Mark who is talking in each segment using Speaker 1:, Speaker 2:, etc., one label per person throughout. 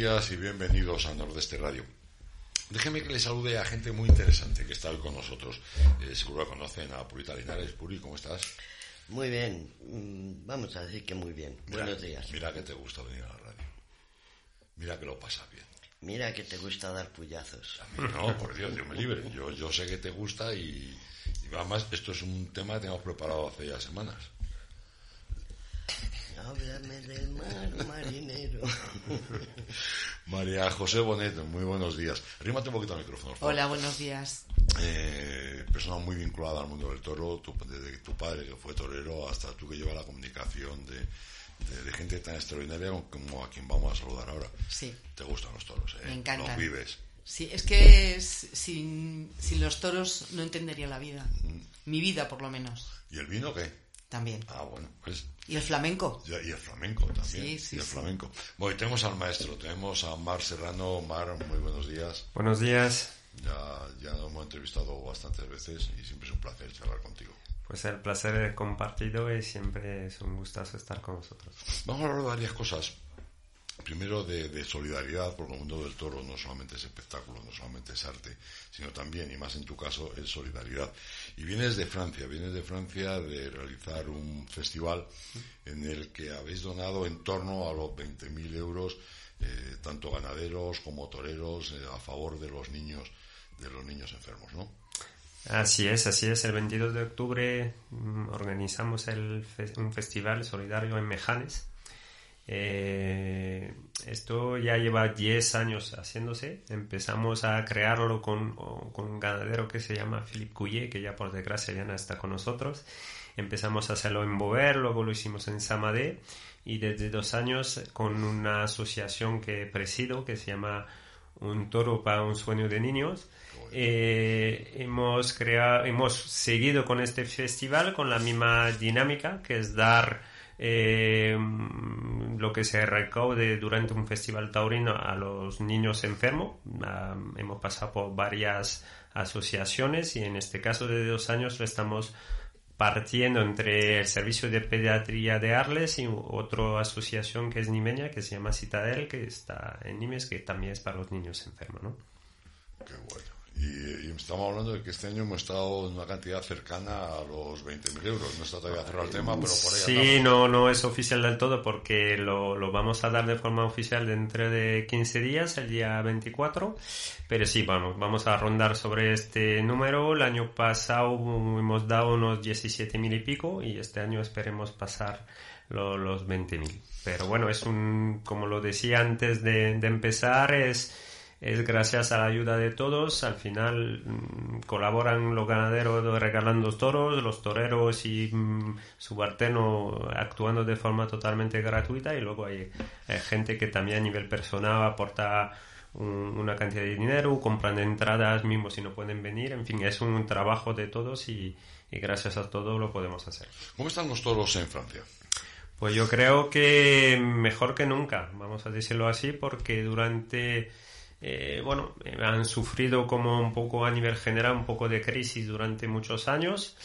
Speaker 1: Días y bienvenidos a Nordeste Radio. Déjeme que le salude a gente muy interesante que está hoy con nosotros. Eh, seguro que conocen a Purita Linares. Puri, ¿cómo estás?
Speaker 2: Muy bien, mm, vamos a decir que muy bien. Buenos días.
Speaker 1: Mira que te gusta venir a la radio. Mira que lo pasas bien.
Speaker 2: Mira que te gusta dar puyazos.
Speaker 1: A mí no, por Dios, Dios me libre. Yo, yo sé que te gusta y, y además esto es un tema que tenemos preparado hace ya semanas.
Speaker 2: Háblame del mar, marinero.
Speaker 1: María José Bonet, muy buenos días. Rímate un poquito al micrófono.
Speaker 3: Hola, buenos días.
Speaker 1: Eh, persona muy vinculada al mundo del toro, tu, desde tu padre que fue torero hasta tú que llevas la comunicación de, de- de gente tan extraordinaria como a quien vamos a saludar ahora.
Speaker 3: Sí.
Speaker 1: Te gustan los toros, ¿eh?
Speaker 3: Me encantan.
Speaker 1: Los vives.
Speaker 3: Sí, es que es- sin, sin los toros no entendería la vida. Mi vida, por lo menos.
Speaker 1: ¿Y el vino qué?
Speaker 3: También.
Speaker 1: Ah, bueno, pues.
Speaker 3: Y el flamenco.
Speaker 1: Y el flamenco también.
Speaker 3: Sí, sí,
Speaker 1: y el
Speaker 3: sí.
Speaker 1: flamenco. Bueno, y tenemos al maestro, tenemos a Mar Serrano. Mar, muy buenos días.
Speaker 4: Buenos días.
Speaker 1: Ya, ya nos hemos entrevistado bastantes veces y siempre es un placer charlar contigo.
Speaker 4: Pues el placer es compartido y siempre es un gustazo estar con vosotros.
Speaker 1: Vamos a hablar de varias cosas. Primero de, de solidaridad, porque el mundo del toro no solamente es espectáculo, no solamente es arte, sino también, y más en tu caso, es solidaridad. Y vienes de Francia, vienes de Francia de realizar un festival en el que habéis donado en torno a los 20.000 euros, eh, tanto ganaderos como toreros, eh, a favor de los niños, de los niños enfermos, ¿no?
Speaker 4: Así es, así es. El 22 de octubre mm, organizamos el fe- un festival solidario en Mejanes. Eh, esto ya lleva 10 años haciéndose. Empezamos a crearlo con, con un ganadero que se llama Philippe Couillet, que ya por desgracia ya no está con nosotros. Empezamos a hacerlo en Bover, luego lo hicimos en Samadé y desde dos años con una asociación que presido que se llama Un toro para un sueño de niños. Eh, hemos creado, hemos seguido con este festival con la misma dinámica que es dar eh, lo que se recaude durante un festival taurino a los niños enfermos. Ah, hemos pasado por varias asociaciones y en este caso de dos años lo estamos partiendo entre el servicio de pediatría de Arles y otra asociación que es nimeña que se llama Citadel que está en Nimes que también es para los niños enfermos, ¿no?
Speaker 1: Qué bueno. Y, y estamos hablando de que este año hemos estado en una cantidad cercana a los 20.000 euros. No está todavía cerrado el tema, pero por ahí
Speaker 4: Sí,
Speaker 1: andamos.
Speaker 4: no, no es oficial del todo porque lo, lo vamos a dar de forma oficial dentro de 15 días, el día 24. Pero sí, vamos, vamos a rondar sobre este número. El año pasado hemos dado unos 17.000 y pico y este año esperemos pasar lo- los 20.000. Pero bueno, es un, como lo decía antes de, de empezar, es es gracias a la ayuda de todos. Al final mm, colaboran los ganaderos regalando toros, los toreros y mm, subalterno actuando de forma totalmente gratuita y luego hay, hay gente que también a nivel personal aporta un- una cantidad de dinero, compran entradas mismo si no pueden venir. En fin, es un trabajo de todos y, y gracias a todo lo podemos hacer.
Speaker 1: ¿Cómo están los toros en Francia?
Speaker 4: Pues yo creo que mejor que nunca, vamos a decirlo así, porque durante, eh, bueno, han sufrido como un poco a nivel general un poco de crisis durante muchos años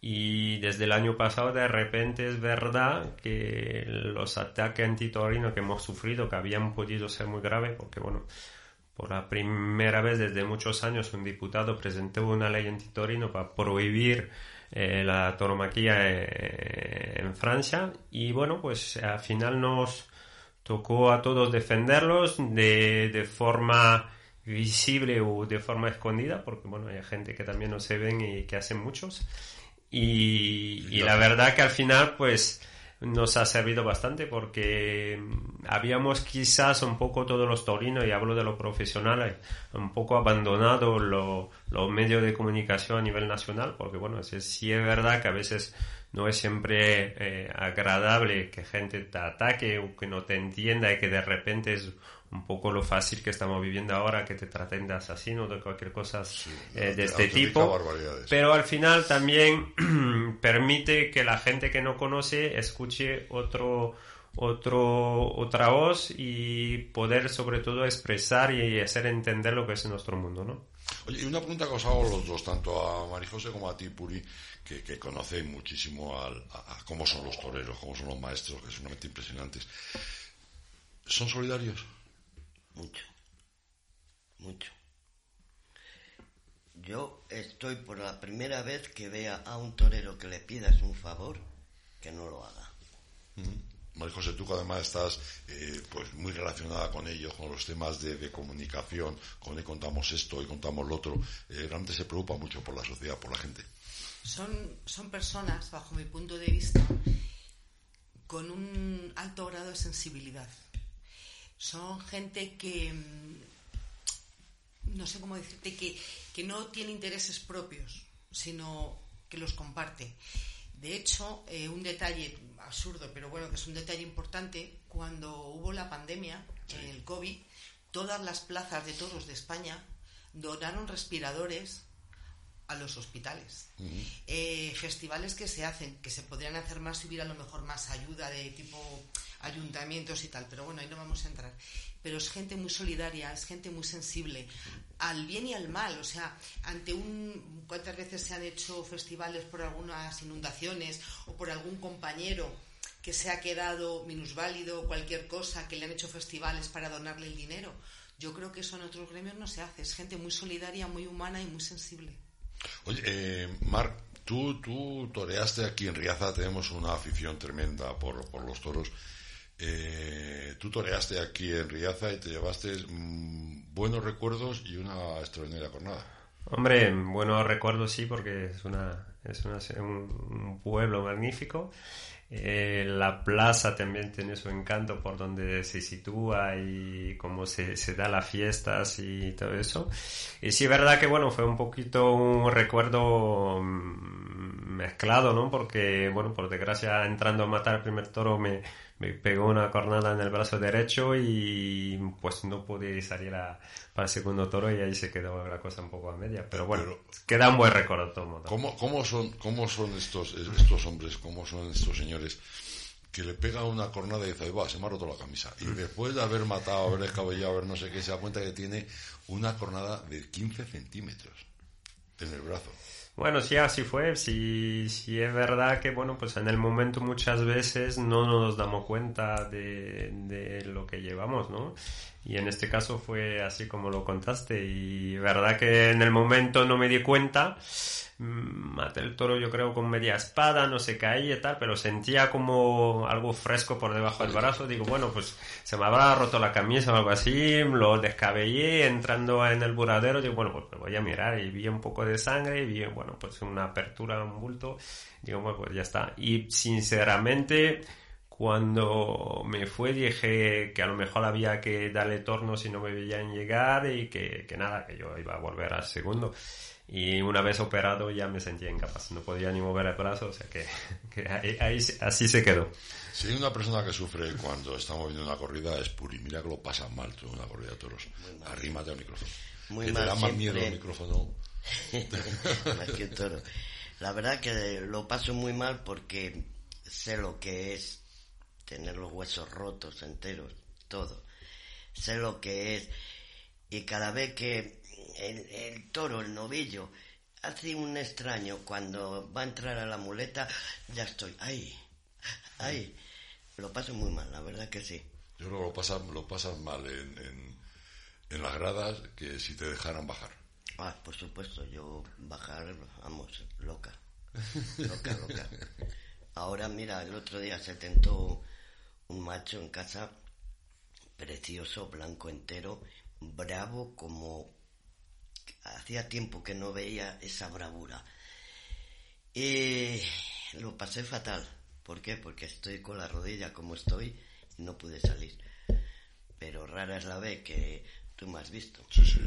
Speaker 4: y desde el año pasado de repente es verdad que los ataques antitorinos que hemos sufrido, que habían podido ser muy graves, porque bueno, por la primera vez desde muchos años un diputado presentó una ley antitorino para prohibir eh, la tauromaquia eh, en Francia y bueno, pues al final nos tocó a todos defenderlos de, de forma visible o de forma escondida, porque bueno, hay gente que también no se ven y que hacen muchos. Y, y la verdad que al final, pues, nos ha servido bastante porque mm, habíamos quizás un poco todos los taurinos, y hablo de los profesionales, un poco abandonado lo- los medios de comunicación a nivel nacional, porque bueno, sí, sí es verdad que a veces no es siempre eh, agradable que gente te ataque o que no te entienda y que de repente es un poco lo fácil que estamos viviendo ahora, que te traten de asesino o de cualquier cosa eh, de este tipo. Pero al final también permite que la gente que no conoce escuche otro, otro, otra voz y poder sobre todo expresar y hacer entender lo que es nuestro mundo, ¿no?
Speaker 1: Oye, y una pregunta que os hago los dos, tanto a Marijose como a ti, Puri, que, que conocéis muchísimo al- a, a cómo son los toreros, cómo son los maestros, que son realmente impresionantes. ¿Son solidarios?
Speaker 2: Mucho. Mucho. Yo estoy por la primera vez que vea a un torero que le pidas un favor, que no lo haga.
Speaker 1: María José, tú que además estás eh, pues muy relacionada con ello, con los temas de, comunicación, con le contamos esto y contamos lo otro, eh, realmente se preocupa mucho por la sociedad, por la gente.
Speaker 3: Son, son personas, bajo mi punto de vista, con un alto grado de sensibilidad. Son gente que, mm, no sé cómo decirte, que, que no tiene intereses propios, sino que los comparte. De hecho, eh, un detalle absurdo, pero bueno, que es un detalle importante, cuando hubo la pandemia, el COVID, todas las plazas de toros de España donaron respiradores a los hospitales. Eh, festivales que se hacen, que se podrían hacer más si hubiera a lo mejor más ayuda de tipo ayuntamientos y tal, pero bueno, ahí no vamos a entrar. Pero es gente muy solidaria, es gente muy sensible al bien y al mal, o sea, ante un cuántas veces se han hecho festivales por algunas inundaciones o por algún compañero que se ha quedado minusválido, cualquier cosa, que le han hecho festivales para donarle el dinero. Yo creo que eso en otros gremios no se hace. Es gente muy solidaria, muy humana y muy sensible.
Speaker 1: Oye, eh, Marc, tú, tú toreaste aquí en Riaza, tenemos una afición tremenda por, por los toros. Eh, tú toreaste aquí en Riaza y te llevaste mm, buenos recuerdos y una extraordinaria jornada.
Speaker 4: Hombre, buenos recuerdos sí, porque es, una, es un pueblo magnífico eh, la plaza también tiene su encanto por donde se sitúa y cómo se, se da las fiestas y todo eso. Y sí es verdad que bueno, fue un poquito un recuerdo mm, mezclado, ¿no? Porque, bueno, por desgracia, entrando a matar el primer toro me, me pegó una cornada en el brazo derecho y pues no pude salir a, para el segundo toro y ahí se quedó la cosa un poco a media. Pero bueno, queda un buen recuerdo todo
Speaker 1: ¿cómo, ¿Cómo son, cómo son estos, estos hombres, cómo son estos señores que le pega una cornada y dice, va, se me ha roto la camisa. Y después de haber matado, haber escabellado, haber no sé qué, se da cuenta que tiene una cornada de 15 centímetros en el brazo.
Speaker 4: Bueno, sí, así fue. Sí, sí es verdad que, bueno, pues en el momento muchas veces no nos damos cuenta de, de lo que llevamos, ¿no? Y en este caso fue así como lo contaste. Y verdad que en el momento no me di cuenta. Mm, maté el toro yo creo con media espada, no se caía y tal, pero sentía como algo fresco por debajo del brazo. Digo, bueno, pues se me habrá roto la camisa o algo así. Lo descabellé entrando en el buradero. Digo, bueno, pues me voy a mirar y vi un poco de sangre y vi, bueno, pues una apertura, un bulto. Digo, bueno, pues ya está. Y sinceramente cuando me fue dije que a lo mejor había que darle torno si no me veían llegar y que, nada, que yo iba a volver al segundo. Y una vez operado ya me sentía incapaz, no podía ni mover el brazo, o sea que, ahí, así se quedó.
Speaker 1: Si hay una persona que sufre cuando estamos viendo una corrida es Puri, mira que lo pasa mal tú una corrida de toros. Arrímate al micrófono.
Speaker 2: Muy
Speaker 1: que
Speaker 2: mal
Speaker 1: te da más miedo el micrófono.
Speaker 2: más que toro. La verdad que lo paso muy mal porque sé lo que es tener los huesos rotos enteros, todo. Sé lo que es. Y cada vez que el, toro, el novillo, hace un extraño cuando va a entrar a la muleta, ya estoy ahí, ahí. Lo paso muy mal, la verdad que sí.
Speaker 1: Yo creo que lo pasas, lo pasas mal en, en, las gradas que si te dejaran bajar.
Speaker 2: Ah, por supuesto, yo bajar, vamos, loca. Loca, loca. Ahora, mira, el otro día se tentó un macho en casa precioso, blanco entero, bravo como hacía tiempo que no veía esa bravura. Y lo pasé fatal. ¿Por qué? Porque estoy con la rodilla como estoy y no pude salir. Pero rara es la vez que tú me has visto.
Speaker 1: Sí, sí,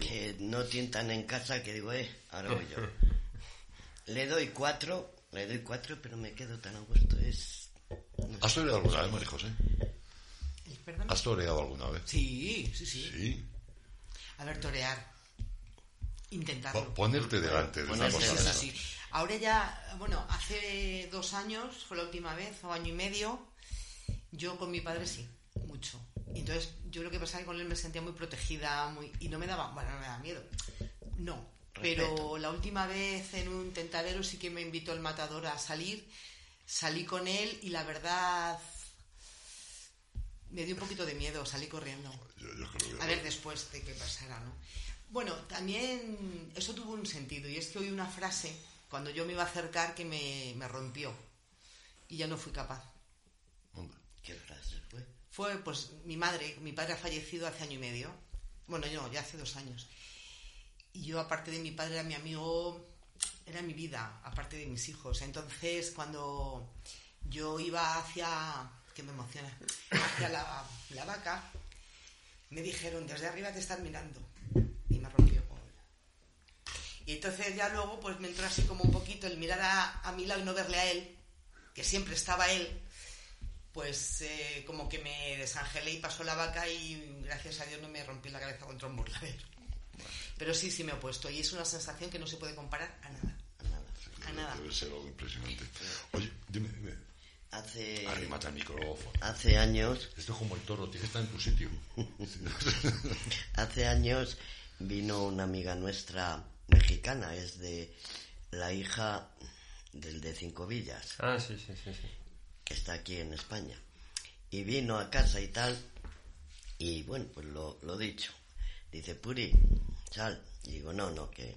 Speaker 2: Que no tientan en casa que digo, eh, ahora voy yo. le doy cuatro, le doy cuatro, pero me quedo tan a gusto. Es
Speaker 1: ¿Has toreado alguna vez, María José? ¿Has toreado alguna vez?
Speaker 3: Sí, sí, sí. A ver, torear. Intentarlo.
Speaker 1: ponerte delante de una cosa.
Speaker 3: Sí, Ahora ya, bueno, hace dos años fue la última vez, o año y medio, yo con mi padre sí, mucho. entonces yo lo que pasaba es que con él me sentía muy protegida muy y no me daba, bueno, no me daba miedo. No, pero la última vez en un tentadero sí que me invitó el matador a salir salí con él y la verdad me dio un poquito de miedo, salí corriendo. a ver después de qué pasara, ¿no? Bueno, también eso tuvo un sentido y es que oí una frase cuando yo me iba a acercar que me, me rompió y ya no fui capaz.
Speaker 2: ¿Qué frase fue?
Speaker 3: Fue, pues, mi madre, mi padre ha fallecido hace año y medio. Bueno, yo, ya hace dos años. Y yo, aparte de mi padre, era mi amigo, era mi vida, aparte de mis hijos. Entonces, cuando yo iba hacia, que me emociona, hacia la, la vaca, me dijeron, desde arriba te están mirando. Y me rompió. Y entonces ya luego pues me entró así como un poquito el mirar a, a y no verle a él, que siempre estaba él, pues eh, como que me desangelé y pasó la vaca y gracias a Dios no me rompí la cabeza contra un burladero. Pero sí, sí me he opuesto y es una sensación que no se puede comparar a nada.
Speaker 2: A nada.
Speaker 3: A nada.
Speaker 1: Debe ser algo impresionante. Oye, dime, dime.
Speaker 2: Hace,
Speaker 1: Arrímate al micrófono.
Speaker 2: hace años,
Speaker 1: Esto es como el toro, tiene que estar en tu sitio.
Speaker 2: hace años vino una amiga nuestra mexicana, es de la hija del de Cinco Villas.
Speaker 4: Ah, sí, sí, sí, sí.
Speaker 2: que está aquí en España. Y vino a casa y tal, y bueno, pues lo, lo dicho. Dice, Puri, sal. Y digo, no, no, que...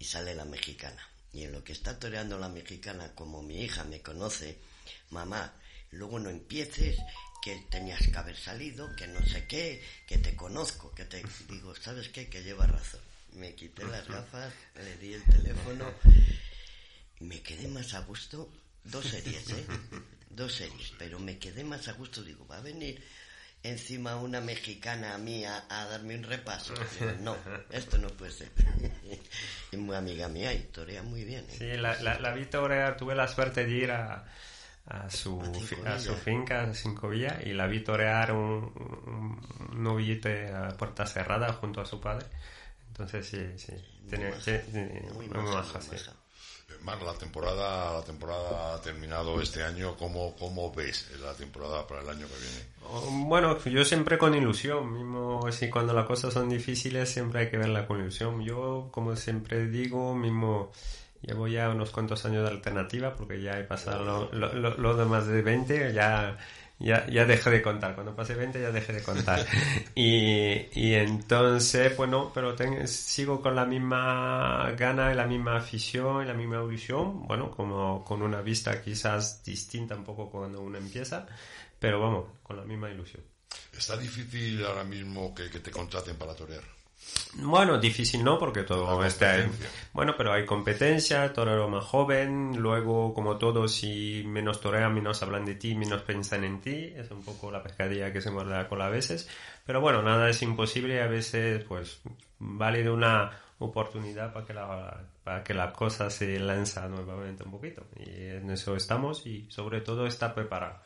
Speaker 2: Y sale la mexicana. Y en lo que está toreando la mexicana, como mi hija me conoce, mamá, luego no empieces, que tenías que haber salido, que no sé qué, que te conozco, que te... Digo, ¿sabes qué? Que lleva razón. Me quité las gafas, le di el teléfono y me quedé más a gusto. Dos series, ¿eh? Dos series. Pero me quedé más a gusto. Digo, va a venir encima una mexicana a mí a, a darme un repaso. Digo, no, esto no puede ser. y muy amiga mía y torea muy bien. ¿eh?
Speaker 4: Sí, la, la, la vi torear, tuve la suerte de ir a, a su,
Speaker 2: A
Speaker 4: a su finca, a Cinco Villas, y la vi torear un, un, un novillito a puerta cerrada junto a su padre. Entonces, sí, sí. Tenía,
Speaker 2: maja.
Speaker 4: sí, sí,
Speaker 2: Muy
Speaker 4: muy
Speaker 2: maja, muy
Speaker 4: sí.
Speaker 2: maja.
Speaker 1: Eh, Mar, la temporada, la temporada ha terminado este año. ¿Cómo, ¿Cómo ves la temporada para el año que viene?
Speaker 4: Oh, Bueno, yo siempre con ilusión, mismo si cuando las cosas son difíciles siempre hay que verla con ilusión. Yo, como siempre digo, mismo llevo ya unos cuantos años de alternativa porque ya he pasado lo, lo, lo- lo de más de 20, ya, ya, ya dejé de contar. Cuando pase 20 ya dejé de contar. y, y entonces, bueno, pero ten- sigo con la misma gana y la misma afición y la misma ilusión, bueno, como con una vista quizás distinta un poco cuando uno empieza, pero vamos, con la misma ilusión.
Speaker 1: ¿Está difícil ahora mismo que, que te contraten para torear?
Speaker 4: Bueno, difícil no, porque todo está... Bueno, pero hay competencia, torero más joven, luego como todo, si menos torean, menos hablan de ti, menos piensan en ti, es un poco la pescadilla que se muerde la cola a veces, pero bueno, nada es imposible a veces pues vale de una oportunidad para que la, para que la cosa se lanza nuevamente un poquito y en eso estamos y sobre todo está preparado.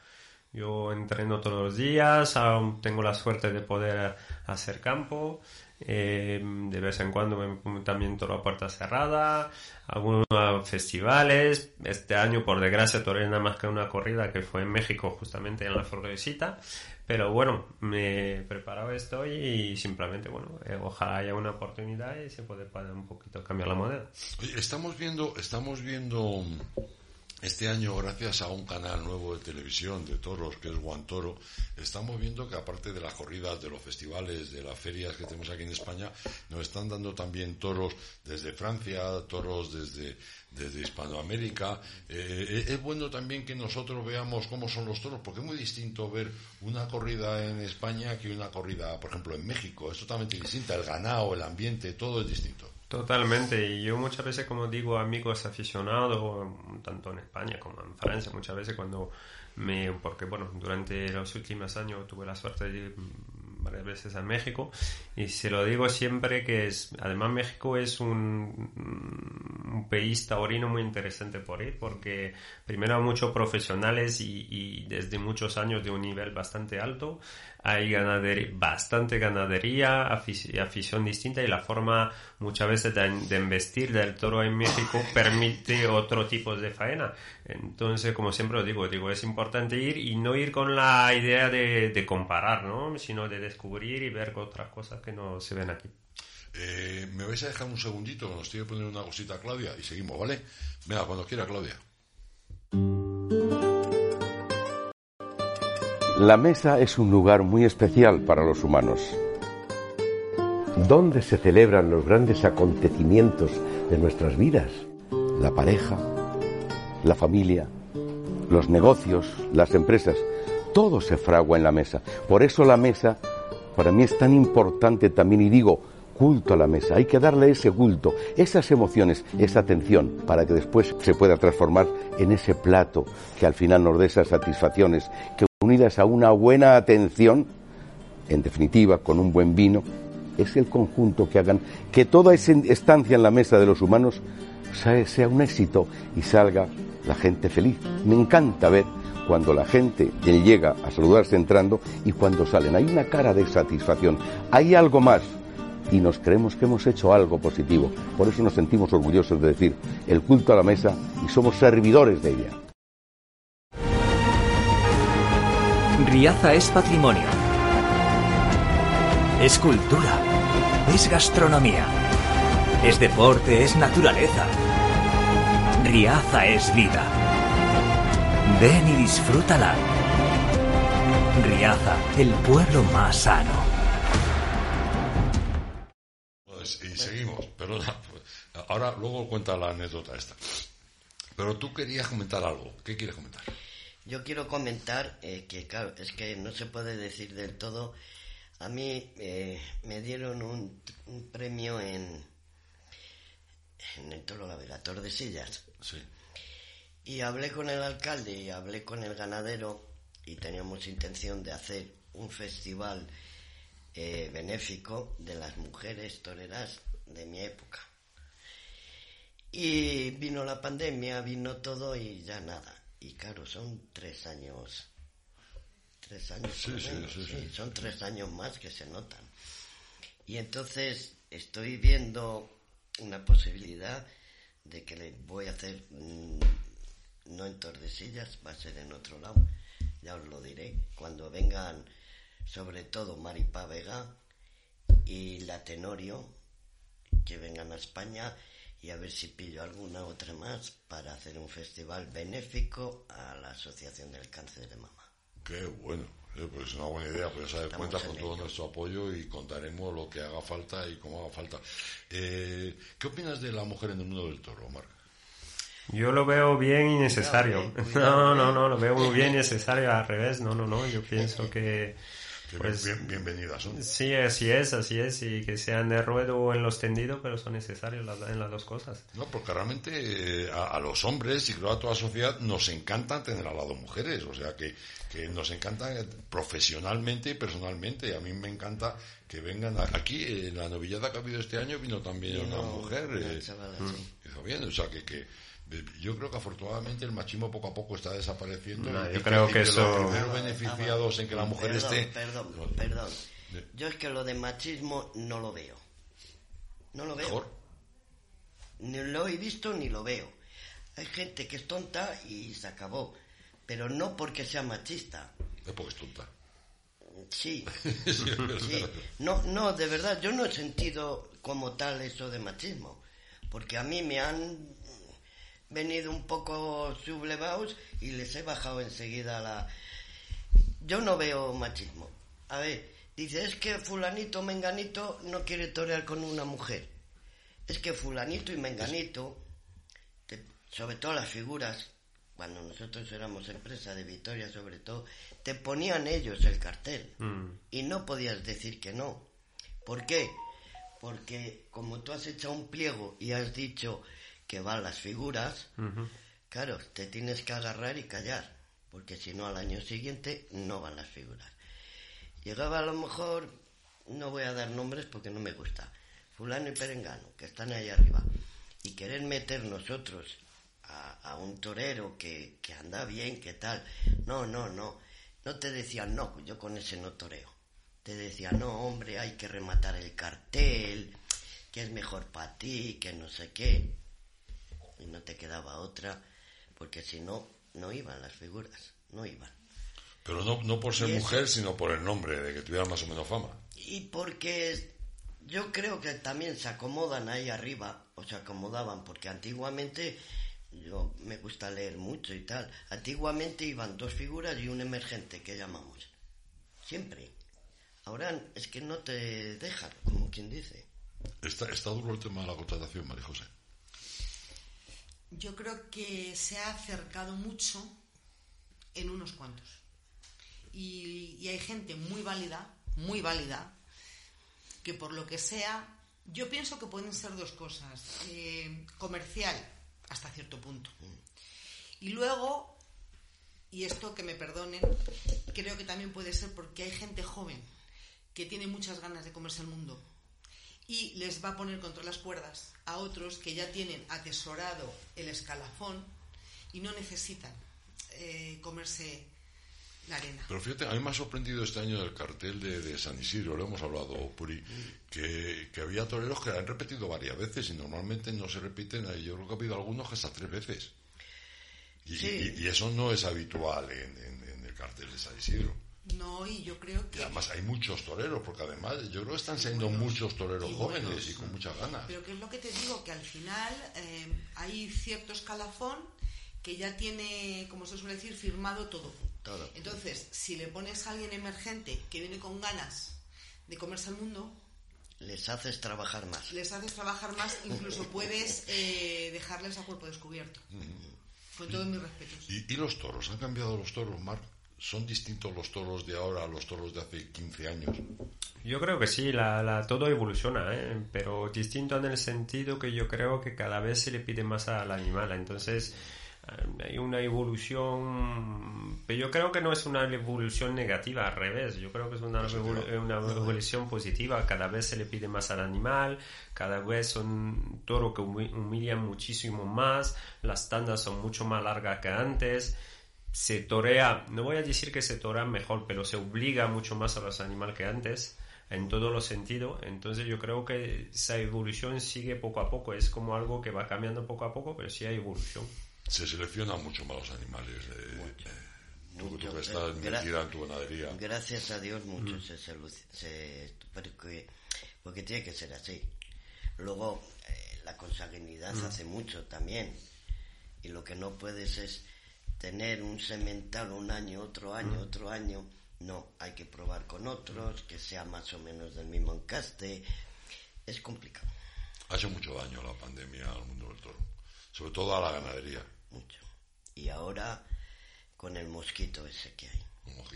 Speaker 4: Yo entreno todos los días, tengo la suerte de poder hacer campo. Eh, de vez en cuando también toro a puerta cerrada, algunos festivales. Este año, por desgracia, toré nada más que una corrida que fue en México, justamente en la Florecita. Pero bueno, me preparado estoy y simplemente, bueno, eh, ojalá haya una oportunidad y se puede un poquito cambiar la moneda.
Speaker 1: Estamos viendo, estamos viendo este año, gracias a un canal nuevo de televisión de toros, que es Guantoro, estamos viendo que aparte de las corridas, de los festivales, de las ferias que tenemos aquí en España, nos están dando también toros desde Francia, toros desde, desde Hispanoamérica. Eh, es bueno también que nosotros veamos cómo son los toros, porque es muy distinto ver una corrida en España que una corrida, por ejemplo, en México. Es totalmente distinta. El ganado, el ambiente, todo es distinto.
Speaker 4: Totalmente, y yo muchas veces, como digo, amigos aficionados, tanto en España como en Francia, muchas veces cuando me, porque bueno, durante los últimos años tuve la suerte de ir varias veces a México, y se lo digo siempre que es, además México es un, un país taurino muy interesante por ir, porque primero muchos profesionales y desde muchos años de un nivel bastante alto, hay ganadería, bastante ganadería, afic- afición distinta y la forma muchas veces de, de investir del toro en México permite otro tipo de faena. Entonces, como siempre lo digo, digo, es importante ir y no ir con la idea de, de comparar, ¿no? Sino de descubrir y ver otras cosas que no se ven aquí.
Speaker 1: Eh, ¿Me vais a dejar un segundito? Nos tiene que poner una cosita Claudia y seguimos, ¿vale? Venga, cuando quiera, Claudia.
Speaker 5: La mesa es un lugar muy especial para los humanos. ¿Dónde se celebran los grandes acontecimientos de nuestras vidas? La pareja, la familia, los negocios, las empresas, todo se fragua en la mesa. Por eso la mesa para mí es tan importante también, y digo, culto a la mesa. Hay que darle ese culto, esas emociones, esa atención, para que después se pueda transformar en ese plato que al final nos dé esas satisfacciones, que unidas a una buena atención, en definitiva, con un buen vino, es el conjunto que hagan que toda esa estancia en la mesa de los humanos sea un éxito y salga la gente feliz. Me encanta ver cuando la gente llega a saludarse entrando y cuando salen. Hay una cara de satisfacción, hay algo más y nos creemos que hemos hecho algo positivo. Por eso nos sentimos orgullosos de decir el culto a la mesa y somos servidores de ella.
Speaker 6: Riaza es patrimonio. Es cultura. Es gastronomía. Es deporte, es naturaleza. Riaza es vida. Ven y disfrútala. Riaza, el pueblo más sano.
Speaker 1: Seguimos, pero ahora luego cuenta la anécdota esta. Pero tú querías comentar algo. ¿Qué quieres comentar?
Speaker 2: Yo quiero comentar eh, que, claro, es que no se puede decir del todo. A mí eh, me dieron un, premio en, en el Toro Navegator de Sillas.
Speaker 1: Sí.
Speaker 2: Y hablé con el alcalde y hablé con el ganadero y teníamos intención de hacer un festival eh, benéfico de las mujeres toreras de mi época. Y vino la pandemia, vino todo y ya nada. Y claro, son tres años. Tres años.
Speaker 1: Sí, sí, sí,
Speaker 2: son tres años más que se notan. Y entonces estoy viendo una posibilidad de que le voy a hacer, mm, no en Tordesillas, va a ser en otro lado, ya os lo diré, cuando vengan sobre todo Maripá Vega y la Tenorio, que vengan a España y a ver si pillo alguna otra más para hacer un festival benéfico a la Asociación del Cáncer de Mama.
Speaker 1: Qué bueno, eh, pues es una buena idea, pues ya sabes, cuentas con todo nuestro apoyo y contaremos lo que haga falta y cómo haga falta. Eh, ¿Qué opinas de la mujer en el mundo del toro, Marc?
Speaker 4: Yo lo veo bien y necesario. no, no, no, lo veo muy bien y necesario. Al revés, no, no, no. Yo pienso que
Speaker 1: pues, bienvenidas son.
Speaker 4: Sí, así es, así es, y que sean de ruedo o en los tendidos, pero son necesarios en las dos cosas.
Speaker 1: No, porque realmente eh, a, los hombres y creo a toda la sociedad nos encanta tener al lado mujeres, o sea que, que nos encanta profesionalmente y personalmente. A mí me encanta que vengan aquí, en la novillada que ha habido este año vino también una mujer. Eh, hizo bien, o sea que, que yo creo que afortunadamente el machismo poco a poco está desapareciendo.
Speaker 4: yo creo que, eso.
Speaker 1: Los primeros beneficiados en que la mujer esté.
Speaker 2: Perdón, perdón. Yo es que lo de machismo no lo veo. No lo veo. Mejor. Ni lo he visto ni lo veo. Hay gente que es tonta y se acabó. Pero no porque sea machista.
Speaker 1: Es porque es tonta.
Speaker 2: Sí, sí. No, no, de verdad, yo no he sentido como tal eso de machismo. Porque a mí me han venido un poco sublevados y les he bajado enseguida la... Yo no veo machismo. A ver, dice, es que fulanito, menganito no quiere torear con una mujer. Es que fulanito y menganito, sobre todo las figuras, cuando nosotros éramos empresa de Vitoria sobre todo, te ponían ellos el cartel mm. y no podías decir que no. ¿Por qué? Porque como tú has hecho un pliego y has dicho que van las figuras, claro, te tienes que agarrar y callar, porque si no al año siguiente no van las figuras. Llegaba a lo mejor, no voy a dar nombres porque no me gusta, fulano y perengano, que están ahí arriba, y querer meter nosotros a, un torero que, que anda bien, que tal, no, no, no, no te decían, no, yo con ese no toreo. Te decían, no, hombre, hay que rematar el cartel, que es mejor para ti, que no sé qué y no te quedaba otra, porque si no, no iban las figuras, no iban.
Speaker 1: Pero no, no por ser mujer, sino por el nombre, de que tuviera más o menos fama.
Speaker 2: Y porque yo creo que también se acomodan ahí arriba, o se acomodaban, porque antiguamente yo me gusta leer mucho y tal. Antiguamente iban dos figuras y un emergente que llamamos. Siempre. Ahora es que no te dejan, como quien dice.
Speaker 1: Está, está duro el tema de la contratación, María José.
Speaker 3: Yo creo que se ha acercado mucho en unos cuantos. Y, y hay gente muy válida, muy válida, que por lo que sea, yo pienso que pueden ser dos cosas. Eh, comercial, hasta cierto punto. Y luego, y esto que me perdonen, creo que también puede ser porque hay gente joven que tiene muchas ganas de comerse el mundo y les va a poner contra las cuerdas a otros que ya tienen atesorado el escalafón y no necesitan eh, comerse la arena.
Speaker 1: Pero fíjate, a mí me ha sorprendido este año el cartel de, de San Isidro, lo hemos hablado, Puri, que, que había toreros que han repetido varias veces y normalmente no se repiten, yo creo que ha habido algunos que hasta tres veces. Y,
Speaker 2: Sí.
Speaker 1: y- y eso no es habitual en, en- en el cartel de San Isidro.
Speaker 3: No, y yo creo
Speaker 1: Y
Speaker 3: que...
Speaker 1: además hay muchos toreros, porque además yo creo que están siendo muchos toreros
Speaker 3: y
Speaker 1: jóvenes
Speaker 3: buenos.
Speaker 1: y con muchas ganas.
Speaker 3: Pero que es lo que te digo, que al final eh, hay cierto escalafón que ya tiene, como se suele decir, firmado todo. Entonces, si le pones a alguien emergente que viene con ganas de comerse el mundo,
Speaker 2: Les haces trabajar más.
Speaker 3: les haces trabajar más, incluso puedes eh, dejarles a cuerpo descubierto. Con todos mis respetos.
Speaker 1: ¿Y, y los toros? ¿Han cambiado los toros, Marc? ¿Son distintos los toros de ahora a los toros de hace 15 años?
Speaker 4: Yo creo que sí, la, la- todo evoluciona, ¿eh? pero distinto en el sentido que yo creo que cada vez se le pide más al animal. Entonces eh, hay una evolución, pero yo creo que no es una evolución negativa, al revés. Yo creo que es una, una evolución positiva. Cada vez se le pide más al animal, cada vez son toros que humi- humillan muchísimo más, las tandas son mucho más largas que antes se torea, no voy a decir que se torea mejor, pero se obliga mucho más a los animales que antes, en todos los sentidos. Entonces yo creo que esa evolución sigue poco a poco, es como algo que va cambiando poco a poco, pero sí hay evolución.
Speaker 1: Se seleccionan mucho más los animales. eh, eh, tú, tú
Speaker 2: Mucho.
Speaker 1: que estás
Speaker 2: Gra-
Speaker 1: metida en tu ganadería.
Speaker 2: Gracias a Dios mucho se, solu- se- porque, porque tiene que ser así. Luego, eh, la consanguinidad hace mucho también. Y lo que no puedes es tener un semental un año, otro año, otro año. No, hay que probar con otros, que sea más o menos del mismo encaste. Es complicado,
Speaker 1: Ha hecho mucho daño la pandemia al mundo del toro. Sobre todo a la ganadería.
Speaker 2: mucho. Y ahora, con el mosquito ese que hay.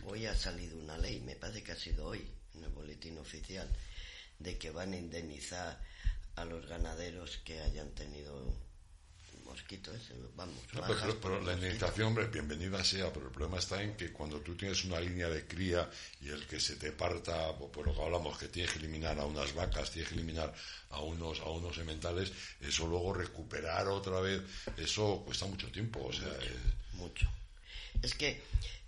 Speaker 2: Hoy ha salido una ley, me parece que ha sido hoy, en el boletín oficial, de que van a indemnizar a los ganaderos que hayan tenido mosquito ese, vamos,
Speaker 1: No,
Speaker 2: bajas
Speaker 1: pero, la indemnización, hombre, bienvenida sea, pero el problema está en que cuando tú tienes una línea de cría y el que se te parta, por, lo que hablamos, que tienes que eliminar a unas vacas, tienes que eliminar a unos, a unos sementales, eso luego recuperar otra vez, eso cuesta mucho tiempo, o sea, es-
Speaker 2: Mucho. Es que,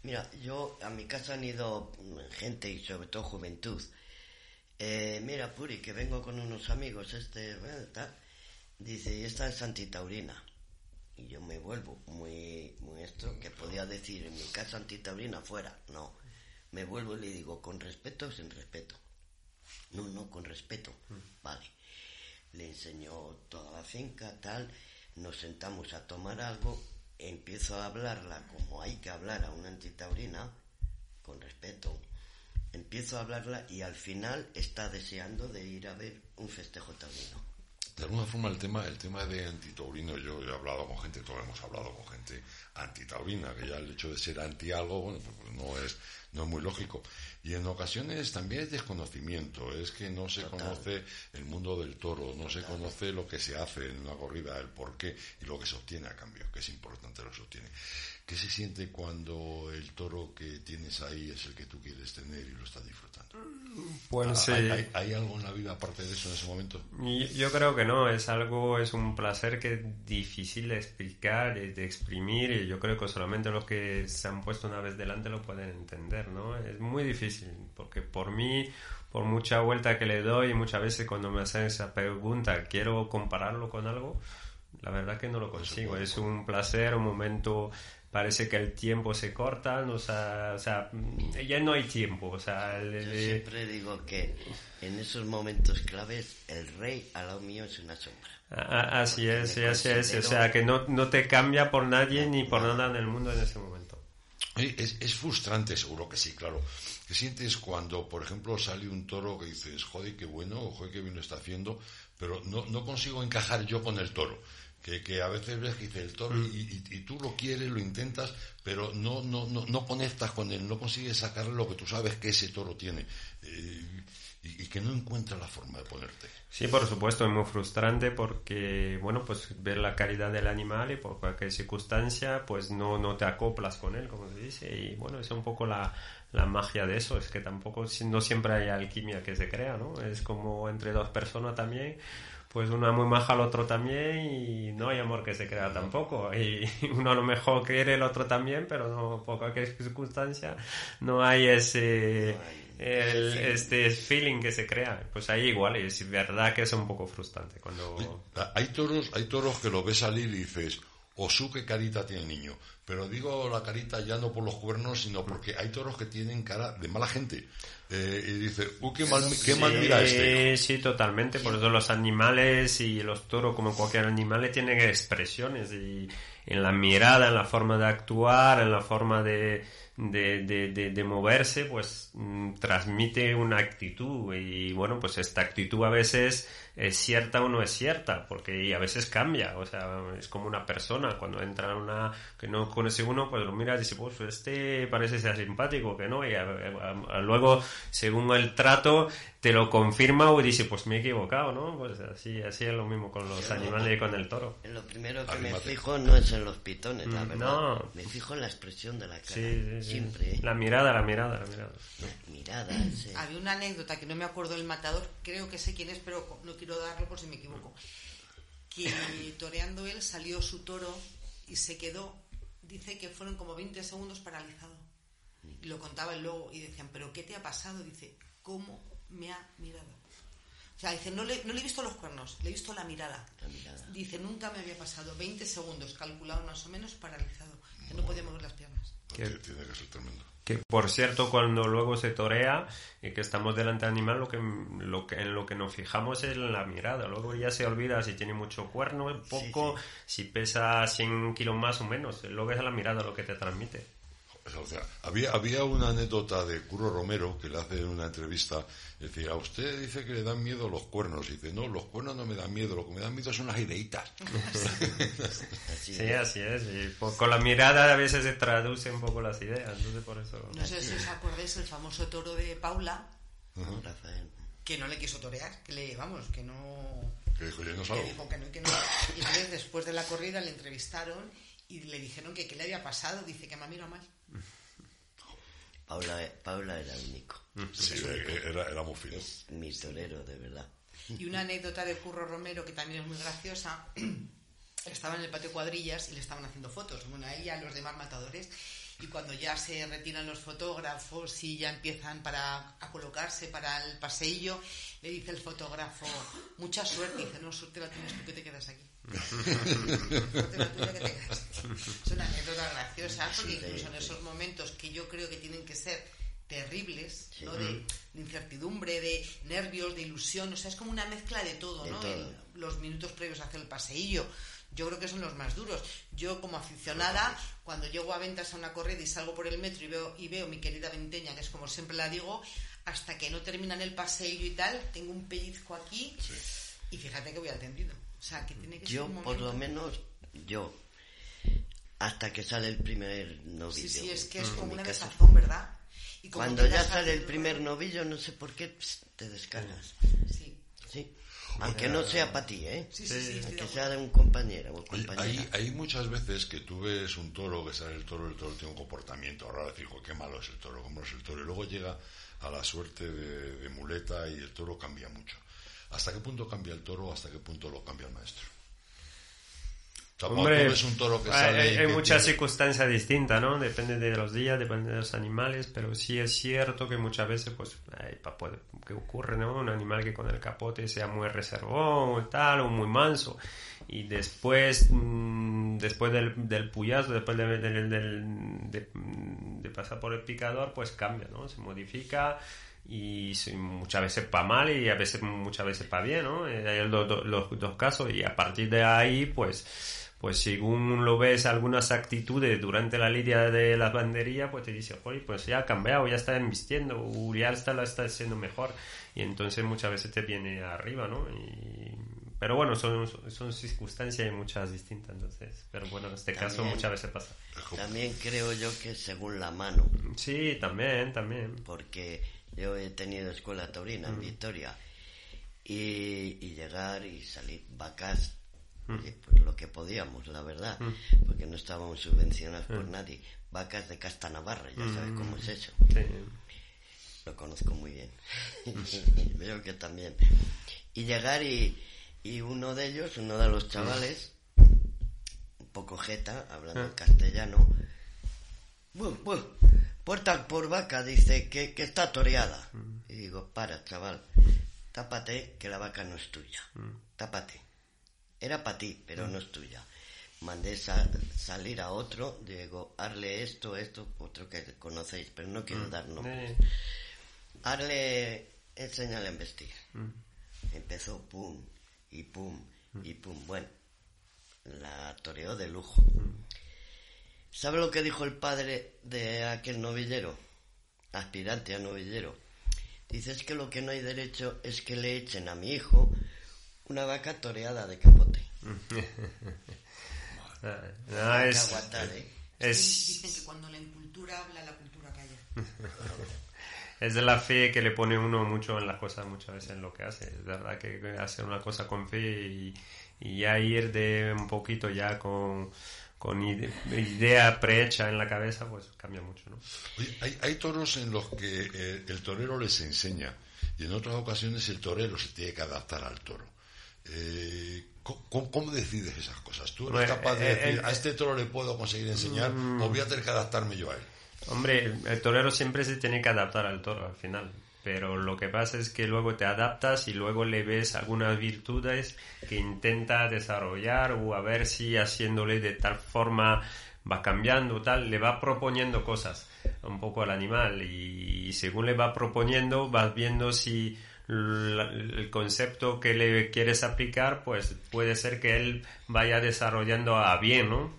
Speaker 2: mira, yo a mi casa han ido gente y sobre todo juventud. Eh, mira, Puri, que vengo con unos amigos, este, eh, tal. Dice, y esta es antitaurina. Y yo me vuelvo muy, muy esto, que podía decir en mi casa antitaurina fuera. No. Me vuelvo y le digo, ¿con respeto o sin respeto? No, no, con respeto. Vale. Le enseñó toda la finca, tal. Nos sentamos a tomar algo. Empiezo a hablarla como hay que hablar a una antitaurina, con respeto. Empiezo a hablarla y al final está deseando de ir a ver un festejo taurino.
Speaker 1: De alguna forma el tema, el tema de antitaurino, yo he hablado con gente, todos hemos hablado con gente antitaurina, que ya el hecho de ser anti algo, bueno, pues no es, no es muy lógico. Y en ocasiones también es desconocimiento, es que no se
Speaker 2: Total.
Speaker 1: conoce el mundo del toro, no se conoce lo que se hace en una corrida, el porqué y lo que se obtiene a cambio, que es importante lo que se obtiene. ¿Qué se siente cuando el toro que tienes ahí es el que tú quieres tener y lo estás disfrutando? ¿Hay,
Speaker 4: sí.
Speaker 1: hay- hay algo en la vida aparte de eso en ese momento?
Speaker 4: Yo creo que no, es algo, es un placer que es difícil de explicar, de exprimir, y yo creo que solamente los que se han puesto una vez delante lo pueden entender, ¿no? Es muy difícil, porque por mí, por mucha vuelta que le doy, muchas veces cuando me hacen esa pregunta, quiero compararlo con algo, la verdad que no lo consigo. Es un placer, un momento parece que el tiempo se corta, o sea, o sea ya no hay tiempo, o sea...
Speaker 2: Yo siempre digo que en esos momentos claves el rey al lado mío es una sombra.
Speaker 4: Así es, así es, o sea, que no, no te cambia por nadie ni por nada en el mundo en ese momento.
Speaker 1: Es, es frustrante, seguro que sí, claro. ¿Qué sientes cuando, por ejemplo, sale un toro que dices, joder, qué bueno, o joder, qué bien lo está haciendo, pero no, no consigo encajar yo con el toro? Que, a veces ves que dice el toro y, y, tú lo quieres, lo intentas, pero no, no, no, no conectas con él, no consigues sacarle lo que tú sabes que ese toro tiene. Eh, y, que no encuentra la forma de ponerte.
Speaker 4: Sí, por supuesto, es muy frustrante porque, bueno, pues ver la calidad del animal y por cualquier circunstancia, pues no, no te acoplas con él, como se dice. Y bueno, es un poco la, la magia de eso, es que tampoco, no siempre hay alquimia que se crea, ¿no? Es como entre dos personas también pues una muy maja al otro también y no hay amor que se crea tampoco. Y uno a lo mejor quiere el otro también, pero no, por cualquier circunstancia no hay ese este feeling que se crea. Pues ahí igual, y es verdad que es un poco frustrante cuando...
Speaker 1: Hay toros, hay toros que lo ves salir y dices, o su qué carita tiene el niño. Pero digo la carita ya no por los cuernos, sino porque hay toros que tienen cara de mala gente. Eh, y dice, uy, qué mal, qué mal mira este.
Speaker 4: Sí, totalmente. Por eso los animales y los toros, como cualquier animal, tienen expresiones. Y en la mirada, en la forma de actuar, en la forma de, de, de, de, moverse, pues mm, transmite una actitud. Y bueno, pues esta actitud a veces es cierta o no es cierta, porque a veces cambia, o sea, es como una persona, cuando entra una que no conoce uno, pues lo mira y dice, pues este parece ser simpático, que no, y luego, según el trato, te lo confirma o dice, pues me he equivocado, ¿no? Pues así, así es lo mismo con los animales y con el toro.
Speaker 2: Lo primero que me fijo no es en los pitones, la mm, verdad. No. Me fijo en la expresión de la cara. Siempre. ¿eh?
Speaker 4: La mirada, la mirada, la mirada.
Speaker 2: mirada,
Speaker 3: Había una anécdota que no me acuerdo del matador, creo que sé quién es, pero no quiero quiero darlo por si me equivoco, que toreando él salió su toro y se quedó, dice que fueron como 20 segundos paralizado. Y lo contaba el luego y decían, ¿pero qué te ha pasado? Dice, ¿cómo me ha mirado? O sea, dice, no le, no le he visto los cuernos, le he visto la mirada. Dice, nunca me había pasado 20 segundos, calculado más o menos, paralizado, que no podía mover las piernas.
Speaker 1: Tiene que ser tremendo
Speaker 4: que por cierto cuando luego se torea y que estamos delante del animal lo que, lo que en lo que nos fijamos es en la mirada. Luego ya se olvida si tiene mucho cuerno poco si pesa 100 kilos más o menos. Luego es la mirada lo que te transmite
Speaker 1: o sea, había, había una anécdota de Curro Romero que le hace en una entrevista. Decía, a usted dice que le dan miedo los cuernos. Y dice, no, los cuernos no me dan miedo, lo que me dan miedo son las ideitas.
Speaker 4: sí, así es. Y con la mirada a veces se traduce un poco las ideas. Entonces por eso...
Speaker 3: No sé si os acordáis el famoso toro de Paula, que no le quiso torear, que le, vamos, que no...
Speaker 1: Que dijo, no salgo.
Speaker 3: Que dijo que no, que no. Y entonces después de la corrida le entrevistaron y le dijeron que qué le había pasado. Dice que me mira mal.
Speaker 2: Paula, Paula era el único.
Speaker 1: Sí, era, era muy fino.
Speaker 2: Es mi torero, de verdad.
Speaker 3: Y una anécdota de Curro Romero que también es muy graciosa. Estaba en el patio cuadrillas y le estaban haciendo fotos. Bueno, a ella, a los demás matadores. Y cuando ya se retiran los fotógrafos y ya empiezan para, a colocarse para el paseillo, le dice el fotógrafo, mucha suerte. Y dice, no, suerte la tienes tú que te quedas aquí. Es una anécdota graciosa, porque incluso en esos momentos que yo creo que tienen que ser terribles, ¿no? De, incertidumbre, de nervios, de ilusión, o sea, es como una mezcla de todo, ¿no? los minutos previos a hacer el paseillo, yo creo que son los más duros. Yo como aficionada, cuando llego a ventas a una corrida y salgo por el metro y veo, y veo mi querida Venteña, que es como siempre la digo, hasta que no terminan el paseillo y tal, tengo un pellizco aquí y fíjate que voy al tendido. O sea, que tiene que
Speaker 2: yo, por lo menos, yo, hasta que sale el primer novillo.
Speaker 3: Sí, sí, es que es como una desazón, ¿verdad?
Speaker 2: Y Cuando ya sale el primer novillo, no sé por qué, te descargas. Sí. Sí. Aunque no sea para ti, ¿eh? Sí, sí, sí. que sea de un compañero o compañera.
Speaker 1: Hay, hay, muchas veces que tú ves un toro, que sale el toro, el toro tiene un comportamiento raro, fijo, qué malo es el toro, cómo es el toro. Y luego llega a la suerte de, de muleta y el toro cambia mucho. ¿Hasta qué punto cambia el toro? ¿Hasta qué punto lo cambia el maestro?
Speaker 4: Hombre, un toro que hay, hay muchas circunstancias distintas, ¿no? Depende de los días, depende de los animales, pero sí es cierto que muchas veces, pues, puede, que ocurre, ¿no? Un animal que con el capote sea muy reservón o tal, o muy manso, y después mm, después del, del puyazo, después de, de pasar por el picador, pues cambia, ¿no? Se modifica y muchas veces para mal y a veces muchas veces para bien, ¿no? Eh, Hay los, los dos casos y a partir de ahí, pues pues según lo ves algunas actitudes durante la lidia de la bandería, pues te dice, oye, pues ya ha cambiado, ya está embistiendo, o ya está, está haciendo mejor. Y entonces muchas veces te viene arriba, ¿no? Y- pero bueno, son, son circunstancias y muchas distintas, entonces. Pero bueno, en este caso
Speaker 2: También.
Speaker 4: muchas veces pasa.
Speaker 2: También creo yo que según la mano,
Speaker 4: Sí, también, también.
Speaker 2: porque yo he tenido escuela taurina en Victoria y, y llegar y salir vacas, oye, pues lo que podíamos, la verdad, porque no estábamos subvencionados por nadie. Vacas de casta navarra, ya sabes cómo es eso.
Speaker 4: Sí.
Speaker 2: Lo conozco muy bien. Veo que también. Y llegar y, y uno de ellos, uno de los chavales, un poco jeta, hablando castellano, "Bu, bu, puerta por vaca, dice que, que está toreada. Y digo, para, chaval, tápate que la vaca no es tuya. Tápate. Era para ti, pero no es tuya. Mandé sa- salir a otro, digo, hazle esto, esto, otro que conocéis, pero no quiero dar nombres.
Speaker 4: Eh,
Speaker 2: enséñale a investir. Empezó pum, y pum, y pum. Bueno, la toreó de lujo. ¿Sabe lo que dijo el padre de aquel novillero? Aspirante a novillero. Dice, es que lo que no hay derecho es que le echen a mi hijo una vaca toreada de capote.
Speaker 4: ah, no, es,
Speaker 2: aguantar, ¿eh?
Speaker 4: es,
Speaker 3: Dicen que cuando la cultura habla, la cultura calla.
Speaker 4: es de la fe que le pone uno mucho en las cosas, muchas veces en lo que hace. Es verdad que hacer una cosa con fe y, y ya ir de un poquito ya con, con ide- idea prehecha en la cabeza, pues cambia mucho, ¿no?
Speaker 1: Oye, hay, hay toros en los que eh, el torero les enseña y en otras ocasiones el torero se tiene que adaptar al toro. Eh, ¿cómo, decides esas cosas? ¿Tú eres capaz de
Speaker 4: eh,
Speaker 1: decir, a este toro le puedo conseguir enseñar o voy a tener que adaptarme yo a él?
Speaker 4: Hombre, el torero siempre se tiene que adaptar al toro al final. Pero lo que pasa es que luego te adaptas y luego le ves algunas virtudes que intenta desarrollar o a ver si haciéndole de tal forma va cambiando, tal, le va proponiendo cosas un poco al animal y, según le va proponiendo vas viendo si el concepto que le quieres aplicar pues puede ser que él vaya desarrollando a bien, ¿no?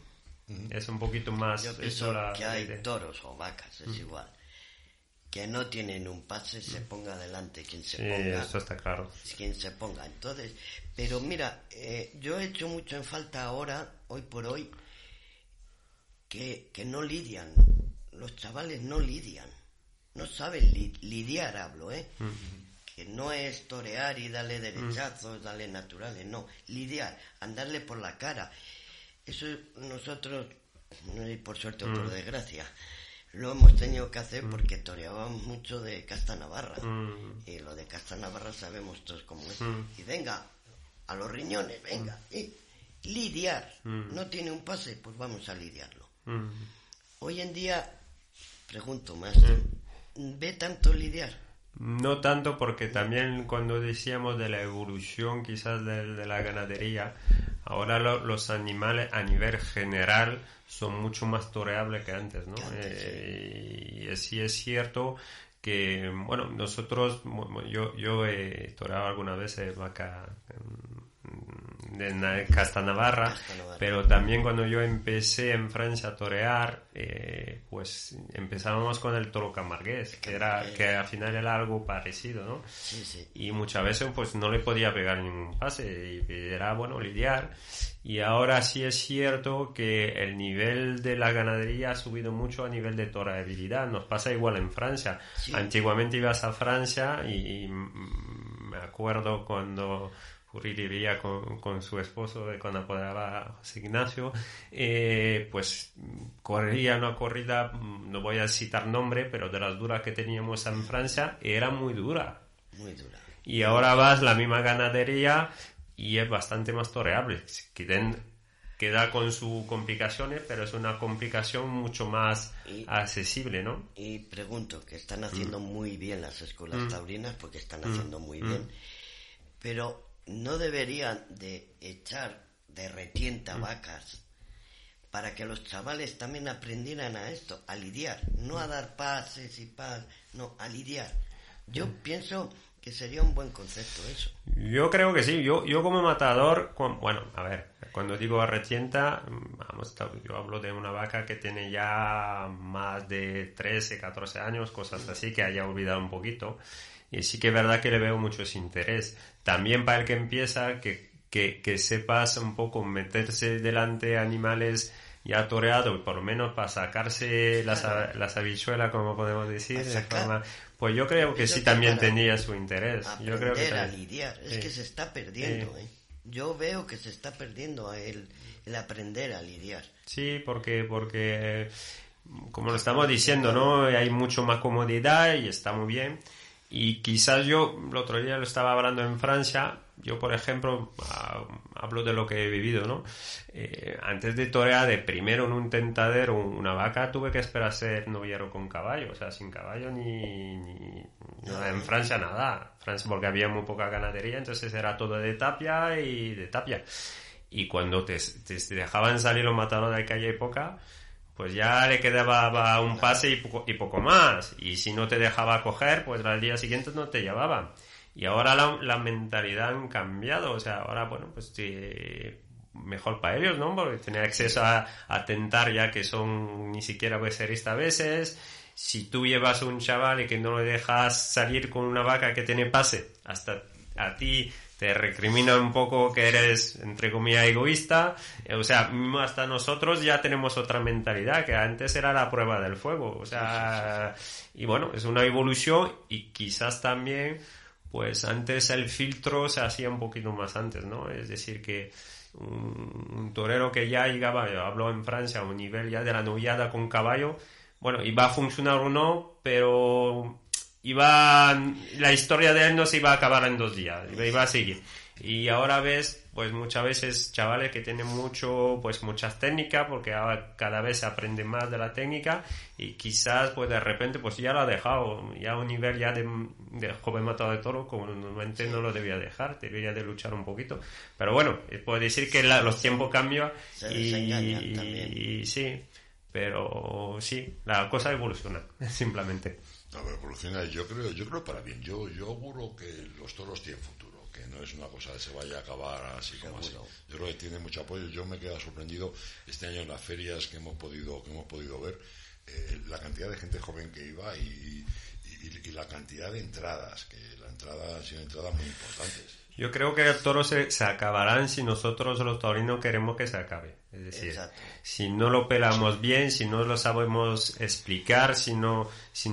Speaker 4: Es un poquito más
Speaker 2: Yo
Speaker 4: eso
Speaker 2: pienso
Speaker 4: la-
Speaker 2: que hay toros o vacas, es igual. Que no tienen un pase, se ponga adelante quien se
Speaker 4: Sí,
Speaker 2: ponga.
Speaker 4: eso está claro.
Speaker 2: quien se ponga. Entonces, pero mira, eh, yo he hecho mucho en falta ahora, hoy por hoy, que, que no lidian. Los chavales no lidian. No saben li- lidiar, hablo, ¿eh? Que no es torear y darle derechazos, darle naturales, no. Lidiar, andarle por la cara. Eso nosotros, por suerte o por desgracia, lo hemos tenido que hacer porque toreábamos mucho de Casta Navarra. Y lo de Casta Navarra sabemos todos cómo es. Y venga, a los riñones, venga. Y lidiar. No tiene un pase, pues vamos a lidiarlo.
Speaker 4: Mm.
Speaker 2: Hoy en día, pregunto, maestro, ¿ve tanto lidiar?
Speaker 4: No tanto porque también cuando decíamos de la evolución quizás de, de la ganadería, ahora lo- los animales a nivel general son mucho más toreables que antes, ¿no?
Speaker 2: Que antes,
Speaker 4: Eh, y sí es cierto que, bueno, nosotros, yo, yo he toreado algunas veces vaca mm, de Na- Casta Navarra, pero también cuando yo empecé en Francia a torear, eh, pues empezábamos con el toro camargués, que era que al final era algo parecido, ¿no?
Speaker 2: Sí, sí.
Speaker 4: Y muchas veces pues no le podía pegar ningún pase y era bueno lidiar. Y ahora sí es cierto que el nivel de la ganadería ha subido mucho a nivel de torabilidad. Nos pasa igual en Francia.
Speaker 2: Sí.
Speaker 4: Antiguamente ibas a Francia y, y, mm, me acuerdo cuando Vivía con, con su esposo, cuando apodaba José Ignacio, eh, pues mm, corría una corrida, mm, no voy a citar nombre, pero de las duras que teníamos en Francia, era muy dura.
Speaker 2: Muy dura.
Speaker 4: Y ahora vas la misma ganadería y es bastante más toreable. Queden- Queda con sus complicaciones, pero es una complicación mucho más
Speaker 2: Y-
Speaker 4: accesible, ¿no?
Speaker 2: Y pregunto, que están
Speaker 4: Mm.
Speaker 2: haciendo muy bien las escuelas taurinas, porque están haciendo muy bien, pero no deberían de echar de retienta vacas para que los chavales también aprendieran a esto, a lidiar, no a dar pases y pas, no, a lidiar. Yo pienso que sería un buen concepto eso.
Speaker 4: Yo creo que sí. Yo, yo como matador, bueno, a ver, cuando digo arrecienta, mm, vamos, yo hablo de una vaca que tiene ya más de 13, 14 años, cosas así, que haya olvidado un poquito. Y sí que es verdad que le veo mucho ese interés. También para el que empieza, que, que, que sepas un poco meterse delante animales ya toreados, por lo menos para sacarse las, las habichuelas, como podemos decir, de forma- pues yo creo que sí
Speaker 2: que
Speaker 4: también tenía su interés. Yo creo que
Speaker 2: a lidiar, es
Speaker 4: Sí.
Speaker 2: que se está perdiendo,
Speaker 4: Sí.
Speaker 2: ¿eh? Yo veo que se está perdiendo el, el aprender a lidiar.
Speaker 4: Sí, porque, porque, como lo estamos diciendo, ¿no? Hay mucho más comodidad y está muy bien. Y quizás yo, el otro día lo estaba hablando en Francia, yo por ejemplo, hablo de lo que he vivido, ¿no? Eh, antes de torear de primero en un tentadero una vaca, tuve que esperar a ser novillero con caballo, o sea, sin caballo ni, ni nada, en Francia nada, Francia porque había muy poca ganadería, entonces era todo de tapia y de tapia. Y cuando te, te- dejaban salir los matadores de calle poca, pues ya le quedaba un pase y poco, y poco más. Y si no te dejaba coger, pues al día siguiente no te llevaban. Y ahora la, la mentalidad han cambiado. O sea, ahora, bueno, pues mejor para ellos, ¿no? Porque tener acceso a, a tentar ya que son ni siquiera becerristas a veces. Si tú llevas un chaval y que no le dejas salir con una vaca que tiene pase, hasta a ti te recrimina un poco que eres, entre comillas, egoísta. O sea, mismo hasta nosotros ya tenemos otra mentalidad, que antes era la prueba del fuego. O sea, y bueno, es una evolución y quizás también, pues antes el filtro se hacía un poquito más antes, ¿no? Es decir, que un, un torero que ya llegaba, yo hablo en Francia, a un nivel ya de la novillada con caballo, bueno, iba a funcionar o no, pero iba la historia de él no se iba a acabar en dos días iba, a seguir. Y ahora ves pues muchas veces chavales que tienen mucho pues muchas técnicas porque ahora cada vez se aprende más de la técnica y quizás pues de repente pues ya lo ha dejado ya a un nivel ya de, de joven matado de toro como normalmente no lo debía dejar debería de luchar un poquito. Pero bueno eh, puedo decir que la- los tiempos cambian
Speaker 2: Se
Speaker 4: y sí pero sí la cosa evoluciona simplemente
Speaker 1: No, pero evoluciona, yo creo, yo creo para bien. Yo, yo auguro que los toros tienen futuro, que no es una cosa que se vaya a acabar así como así. Yo creo que tiene mucho apoyo. Yo me he quedado sorprendido este año en las ferias que hemos podido, que hemos podido ver, eh, la cantidad de gente joven que iba y, y- y la cantidad de entradas, que entrada han sido entradas muy importantes.
Speaker 4: Yo creo que el toro se, se acabarán si nosotros los taurinos queremos que se acabe. Es decir,
Speaker 2: Exacto.
Speaker 4: si no lo pelamos bien, si no lo sabemos explicar, si no, si,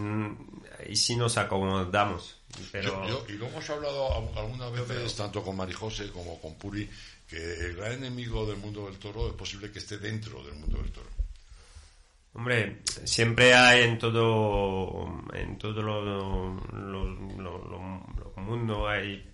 Speaker 4: y si nos acomodamos. Pero
Speaker 1: Yo- yo- y lo hemos hablado al- algunas veces, tanto con Marijose como con Puri, que el gran enemigo del mundo del toro es posible que esté dentro del mundo del toro.
Speaker 4: Hombre, siempre hay en todo, en todo lo, lo, lo- lo- mundo hay,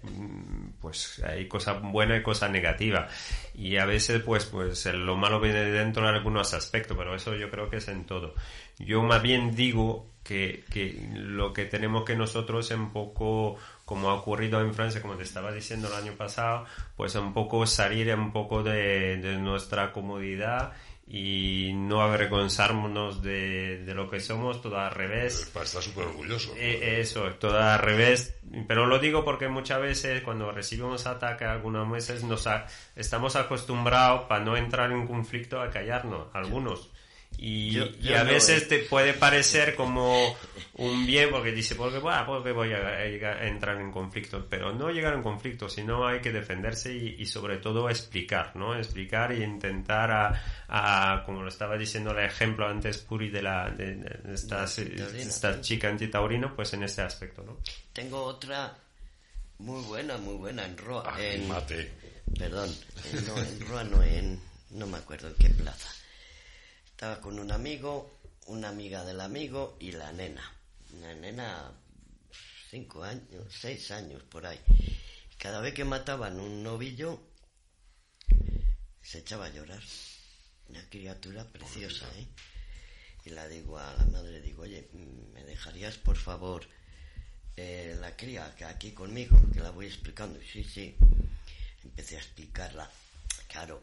Speaker 4: pues hay cosas buenas y cosas negativas. Y a veces, pues, pues lo malo viene de dentro en algunos aspectos, pero eso yo creo que es en todo. Yo más bien digo que, que lo que tenemos que nosotros un poco, como ha ocurrido en Francia, como te estaba diciendo el año pasado, pues un poco salir un poco de, de nuestra comodidad y no avergonzarnos de, de lo que somos, todo al revés.
Speaker 1: Para estar súper orgulloso.
Speaker 4: Eh, eso, todo al revés. Pero lo digo porque muchas veces cuando recibimos ataque algunas veces nos a- estamos acostumbrados para no entrar en conflicto a callarnos, algunos. Y,
Speaker 2: Yo-
Speaker 4: y
Speaker 2: yo
Speaker 4: a
Speaker 2: no,
Speaker 4: veces te puede parecer como un bien porque dice, porque, bueno, porque voy a, entrar en conflicto. Pero no llegar en conflicto, sino hay que defenderse y, y sobre todo explicar, ¿no? Explicar y intentar a, a, como lo estaba diciendo el ejemplo antes Puri de la de, de estas,
Speaker 2: antitaurina,
Speaker 4: esta
Speaker 2: sí.
Speaker 4: chica antitaurino, pues en este aspecto, ¿no?
Speaker 2: Tengo otra muy buena, muy buena en Roa.
Speaker 1: Ah,
Speaker 2: en,
Speaker 1: mate.
Speaker 2: Perdón, en, no, en Roa no, en, no me acuerdo en qué plaza. Estaba con un amigo, una amiga del amigo y la nena. Una nena, cinco años, seis años por ahí. Cada vez que mataban un novillo, se echaba a llorar. Una criatura preciosa, ¿eh? Y la digo a la madre, digo, oye, ¿me dejarías por favor eh, la cría que aquí conmigo? Que la voy explicando. Sí, sí. Empecé a explicarla. claro,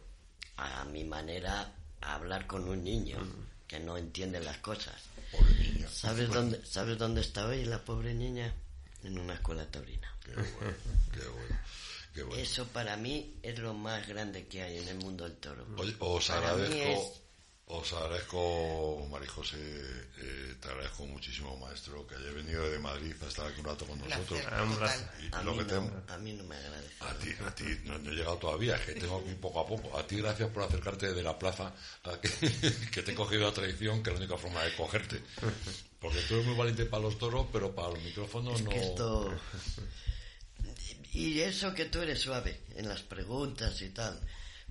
Speaker 2: a mi manera, a hablar con un niño que no entiende las cosas. ¿Sabes dónde, ¿Sabes dónde está hoy la pobre niña? En una escuela taurina.
Speaker 1: Qué bueno, qué bueno. Qué bueno.
Speaker 2: Eso para mí es lo más grande que hay en el mundo del toro.
Speaker 1: Oye, os
Speaker 2: Para
Speaker 1: agradezco, os agradezco, María José, eh, te agradezco muchísimo, maestro, que haya venido de Madrid a estar aquí un rato con nosotros. Y
Speaker 2: A
Speaker 1: lo
Speaker 2: mí,
Speaker 1: que
Speaker 2: no,
Speaker 1: tengo,
Speaker 2: a mí no me agradece.
Speaker 1: a ti, a ti, no, no he llegado todavía, es que tengo que ir poco a poco. A ti, gracias por acercarte de la plaza, a que, que te he cogido la tradición, que es la única forma de cogerte. Porque tú eres muy valiente para los toros, pero para los micrófonos no.
Speaker 2: Que esto... Y eso que tú eres suave en las preguntas y tal.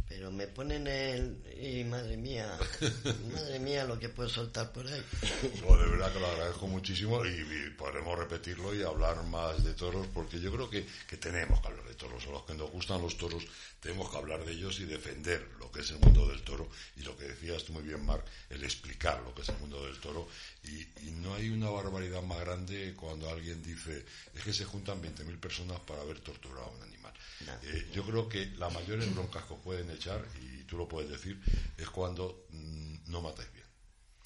Speaker 2: Pero me ponen el... Y madre mía, madre mía lo que puedo soltar por ahí.
Speaker 1: No, de verdad que lo agradezco muchísimo y, y podremos repetirlo y hablar más de toros porque yo creo que, que tenemos que hablar de toros. A los que nos gustan los toros tenemos que hablar de ellos y defender lo que es el mundo del toro y lo que decías tú muy bien, Marc, el explicar lo que es el mundo del toro. Y, y no hay una barbaridad más grande cuando alguien dice es que se juntan 20.000 personas para ver torturado a un animal. Eh, yo creo que las mayores broncas que pueden echar, y tú lo puedes decir, es cuando mm, no matáis bien.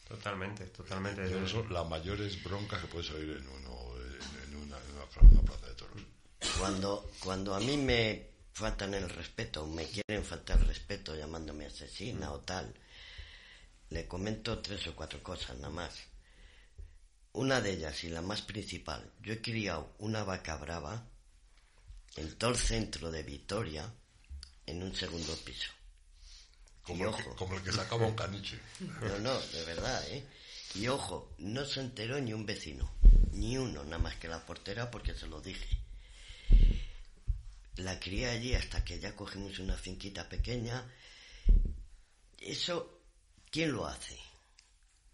Speaker 4: Totalmente, totalmente.
Speaker 1: Eso, las mayores broncas que puede salir en, uno, en, en una, en una- en una plaza de toros.
Speaker 2: Cuando, cuando a mí me faltan el respeto, me quieren faltar el respeto llamándome asesina o tal, le comento tres o cuatro cosas nada más. Una de ellas y la más principal, yo he criado una vaca brava en todo el centro de Vitoria en un segundo piso.
Speaker 1: Como,
Speaker 2: Y
Speaker 1: el que, como el que sacaba un caniche.
Speaker 2: No, no, de verdad, ¿eh? Y ojo, no se enteró ni un vecino, ni uno, nada más que la portera porque se lo dije. La crié allí hasta que ya cogimos una finquita pequeña. Eso, ¿quién lo hace?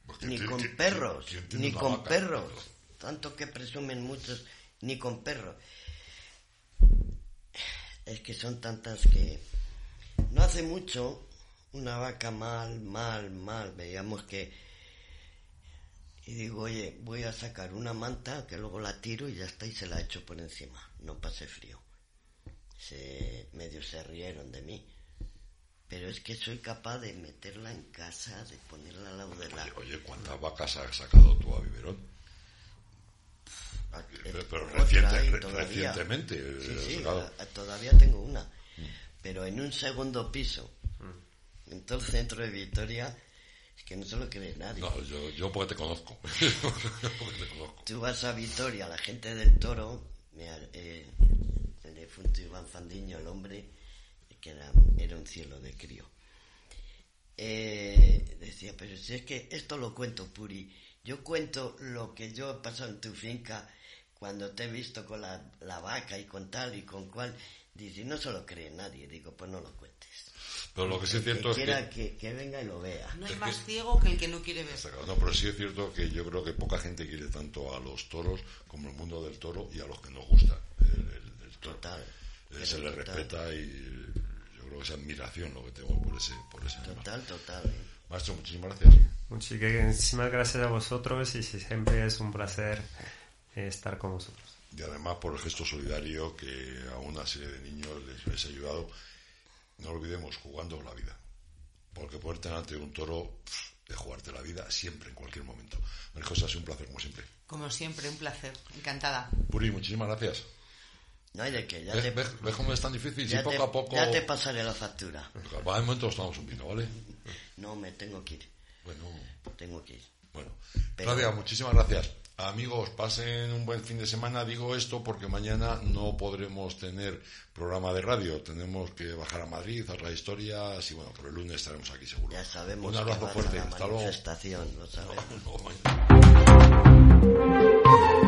Speaker 1: Porque
Speaker 2: Ni
Speaker 1: ¿quién-
Speaker 2: con perros, ni con
Speaker 1: vaca?
Speaker 2: perros. Tanto que presumen muchos, ni con perros. Es que son tantas que... No hace mucho, una vaca mal, mal, mal, veíamos que... Y digo, oye, voy a sacar una manta que luego la tiro y ya está y se la echo por encima. No pase frío. Se, medio se rieron de mí. Pero es que soy capaz de meterla en casa, de ponerla al lado de la...
Speaker 1: Oye, ¿cuántas vacas has sacado tú a biberón? Pero, pero reciente- re-
Speaker 2: todavía.
Speaker 1: recientemente. eh,
Speaker 2: Sí,
Speaker 1: has
Speaker 2: sí,
Speaker 1: sacado.
Speaker 2: a- a- todavía tengo una. Pero en un segundo piso, en todo el centro de Vitoria, es que no se lo cree nadie.
Speaker 1: No, yo, yo porque te conozco. porque te conozco.
Speaker 2: Tú vas a Vitoria, la gente del toro, mira, eh, el difunto Iván Fandiño, el hombre, que era, era un cielo de crío. Eh, decía, pero si es que esto lo cuento, Puri, yo cuento lo que yo he pasado en tu finca cuando te he visto con la, la vaca y con tal y con cual. Dice, no se lo cree nadie. Digo, pues no lo cuentes.
Speaker 1: Pero lo que sí es cierto es
Speaker 2: quiera
Speaker 1: que...
Speaker 2: que, que venga y lo vea.
Speaker 3: No hay más ciego que el que no quiere ver.
Speaker 1: No, pero sí es cierto que yo creo que poca gente quiere tanto a los toros como el mundo del toro y a los que nos gusta el, el- el toro.
Speaker 2: Total.
Speaker 1: Eh, se le
Speaker 2: total.
Speaker 1: respeta y yo creo que es admiración lo que tengo por ese, por ese animal.
Speaker 2: Total, total.
Speaker 1: Maestro, muchísimas gracias.
Speaker 4: Muchísimas gracias a vosotros y siempre es un placer eh, estar con vosotros.
Speaker 1: Y además por el gesto solidario que a una serie de niños les habéis ayudado. No olvidemos, jugando la vida. Porque ponerte delante de un toro es jugarte la vida siempre, en cualquier momento. María José, ha sido un placer como siempre.
Speaker 3: Como siempre, un placer. Encantada.
Speaker 1: Puri, muchísimas gracias.
Speaker 2: No hay de qué, ya
Speaker 1: ¿Ves,
Speaker 2: te,
Speaker 1: ves- ves cómo es tan difícil?
Speaker 2: ya
Speaker 1: si poco
Speaker 2: te-
Speaker 1: a poco...
Speaker 2: ya te pasaré la factura.
Speaker 1: Va, de momento nos tomamos un vino, ¿vale?
Speaker 2: No, me tengo que ir.
Speaker 1: Bueno,
Speaker 2: Tengo que ir.
Speaker 1: bueno.
Speaker 2: Pero-
Speaker 1: Claudia, muchísimas gracias. Amigos, pasen un buen fin de semana. Digo esto porque mañana no podremos tener programa de radio. Tenemos que bajar a Madrid, hacer las historias y bueno, por el lunes estaremos aquí seguro.
Speaker 2: Ya sabemos
Speaker 1: Un abrazo fuerte.
Speaker 2: a la
Speaker 1: Hasta luego.
Speaker 2: manifestación, lo sabemos.
Speaker 1: No, no,